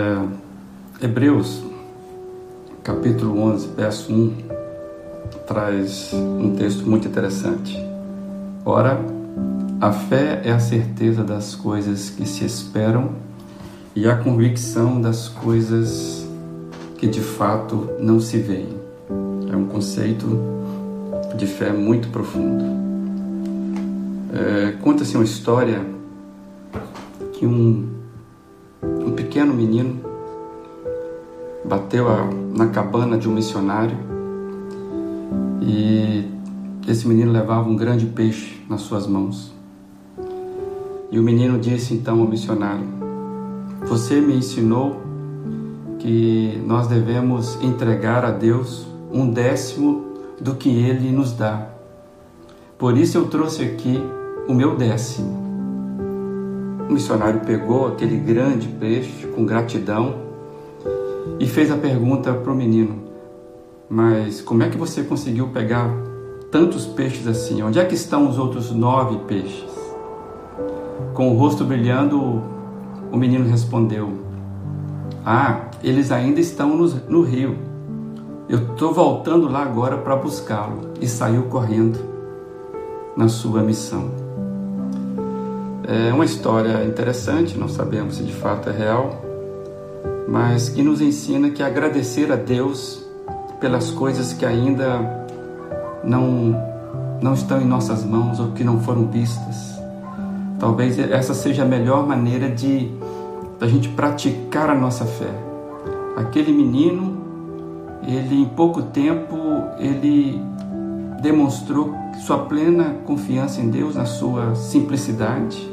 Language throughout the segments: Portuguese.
É, Hebreus, capítulo 11, verso 1, traz um texto muito interessante. Ora, a fé é a certeza das coisas que se esperam e a convicção das coisas que de fato não se veem. É um conceito de fé muito profundo. É, Conta-se uma história que um, um pequeno menino bateu a, na cabana de um missionário e esse menino levava um grande peixe nas suas mãos. E o menino disse então ao missionário: Você me ensinou que nós devemos entregar a Deus um décimo do que Ele nos dá. Por isso eu trouxe aqui o meu décimo. O missionário pegou aquele grande peixe com gratidão e fez a pergunta para o menino: Mas como é que você conseguiu pegar tantos peixes assim? Onde é que estão os outros nove peixes? Com o rosto brilhando, o menino respondeu: Ah, eles ainda estão no, no rio. Eu estou voltando lá agora para buscá-lo. E saiu correndo na sua missão. É uma história interessante, não sabemos se de fato é real, mas que nos ensina que agradecer a Deus pelas coisas que ainda não, não estão em nossas mãos ou que não foram vistas. Talvez essa seja a melhor maneira de a gente praticar a nossa fé. Aquele menino, ele em pouco tempo, ele demonstrou sua plena confiança em Deus na sua simplicidade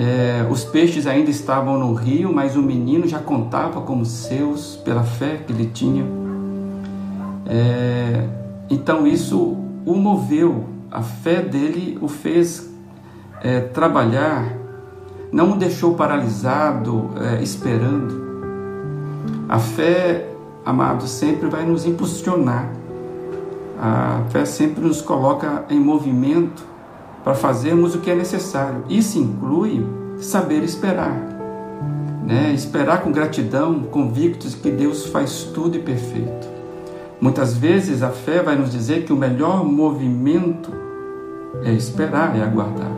é, os peixes ainda estavam no rio, mas o menino já contava como seus pela fé que ele tinha. É, então isso o moveu, a fé dele o fez é, trabalhar, não o deixou paralisado, é, esperando. A fé, amado, sempre vai nos impulsionar. A fé sempre nos coloca em movimento para fazermos o que é necessário. Isso inclui saber esperar. Né? Esperar com gratidão, convictos que Deus faz tudo e perfeito. Muitas vezes a fé vai nos dizer que o melhor movimento é esperar, é aguardar.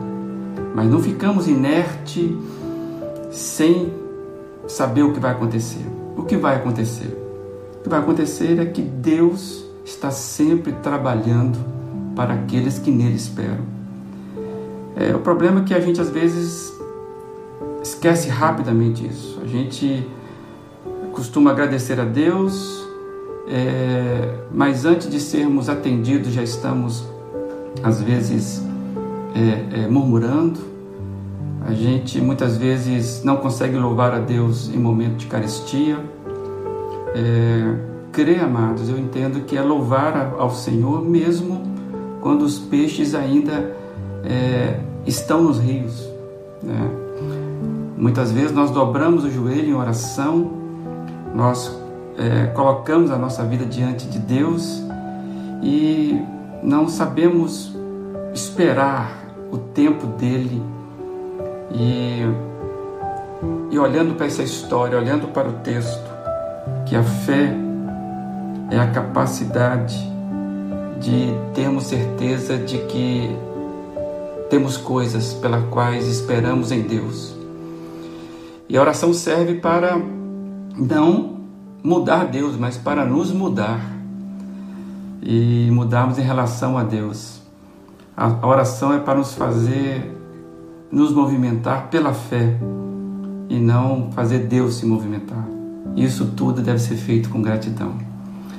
Mas não ficamos inerte sem saber o que vai acontecer. O que vai acontecer? O que vai acontecer é que Deus está sempre trabalhando para aqueles que nele esperam. É, o problema é que a gente às vezes esquece rapidamente isso. A gente costuma agradecer a Deus, é, mas antes de sermos atendidos já estamos às vezes é, é, murmurando. A gente muitas vezes não consegue louvar a Deus em momento de carestia. É, crê, amados, eu entendo que é louvar ao Senhor mesmo quando os peixes ainda é, estão nos rios. Né? Muitas vezes nós dobramos o joelho em oração, nós é, colocamos a nossa vida diante de Deus e não sabemos esperar o tempo dele. E, e olhando para essa história, olhando para o texto, que a fé é a capacidade de termos certeza de que temos coisas pelas quais esperamos em Deus. E a oração serve para não mudar Deus, mas para nos mudar e mudarmos em relação a Deus. A oração é para nos fazer nos movimentar pela fé e não fazer Deus se movimentar. Isso tudo deve ser feito com gratidão.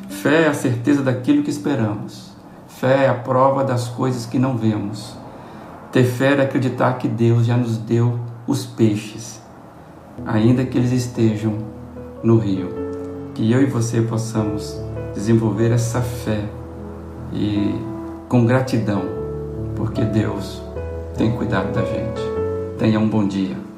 Fé é a certeza daquilo que esperamos. Fé é a prova das coisas que não vemos. Ter fé é acreditar que Deus já nos deu os peixes, ainda que eles estejam no rio. Que eu e você possamos desenvolver essa fé e com gratidão, porque Deus tem cuidado da gente. Tenha um bom dia.